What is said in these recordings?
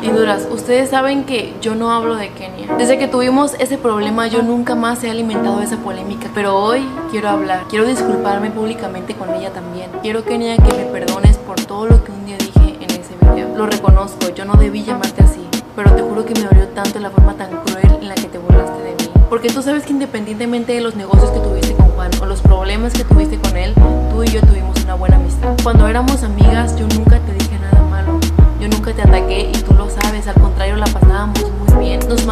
Y duras, ustedes saben que yo no hablo de Kenia. Desde que tuvimos ese problema yo nunca más he alimentado esa polémica. Pero hoy quiero hablar, quiero disculparme públicamente con ella también. Quiero Kenia que me perdones por todo lo que un día dije en ese video. Lo reconozco, yo no debí llamarte así. Pero te juro que me dolió tanto la forma tan cruel en la que te burlaste de mí. Porque tú sabes que independientemente de los negocios que tuviste con Juan o los problemas que tuviste con él, tú y yo tuvimos una buena amistad. Cuando éramos amigas yo nunca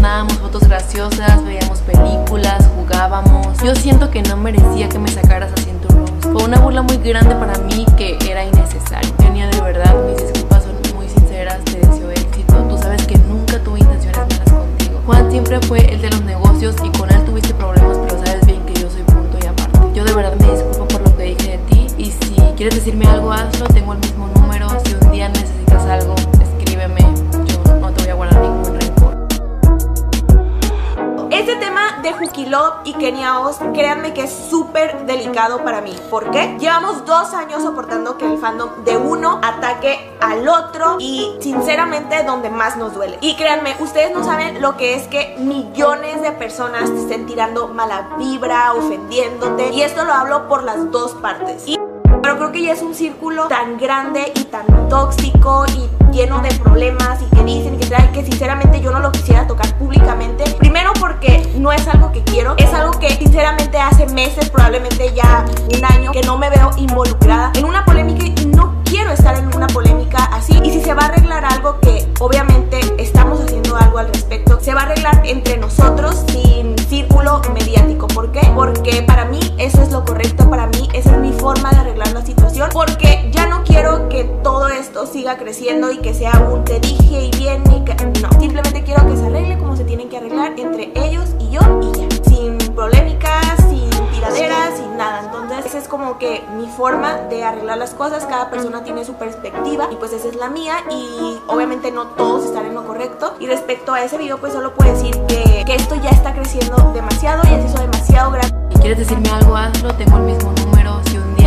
mandábamos fotos graciosas, veíamos películas, jugábamos. Yo siento que no merecía que me sacaras tu roast. Fue una burla muy grande para mí que era innecesario. Tenía de verdad, mis disculpas son muy sinceras, te deseo éxito. Tú sabes que nunca tuve intenciones malas contigo. Juan siempre fue el de los negocios y con él tuviste problemas, pero sabes bien que yo soy punto y aparte. Yo de verdad me disculpo por lo que dije de ti y si quieres decirme algo, hazlo. Tengo el mismo número. Si un día necesitas algo, Love y Kenia Oz, créanme que es súper delicado para mí. ¿Por qué? Llevamos dos años soportando que el fandom de uno ataque al otro y sinceramente donde más nos duele. Y créanme, ustedes no saben lo que es que millones de personas te estén tirando mala vibra, ofendiéndote. Y esto lo hablo por las dos partes. Pero creo que ya es un círculo tan grande y tan tóxico y lleno de problemas y que dicen y que traen que sinceramente yo no lo quisiera tocar públicamente. No es algo que quiero, es algo que sinceramente hace meses, probablemente ya un año, que no me veo involucrada en una polémica y no quiero estar en una polémica así. Y si se va a arreglar algo que obviamente estamos haciendo algo al respecto, se va a arreglar entre nosotros sin círculo mediático. ¿Por qué? Porque para mí eso es lo correcto, para mí esa es mi forma de arreglar la situación, porque ya no quiero que todo esto siga creciendo y que sea un te dije y bien y que no, simplemente quiero que se arregle como se tienen que arreglar entre ellos y que mi forma de arreglar las cosas, cada persona tiene su perspectiva y pues esa es la mía y obviamente no todos están en lo correcto. Y respecto a ese video pues solo puedo decir que, que esto ya está creciendo demasiado y se hizo demasiado grande. Quieres decirme algo, hazlo. Tengo el mismo número. Si un día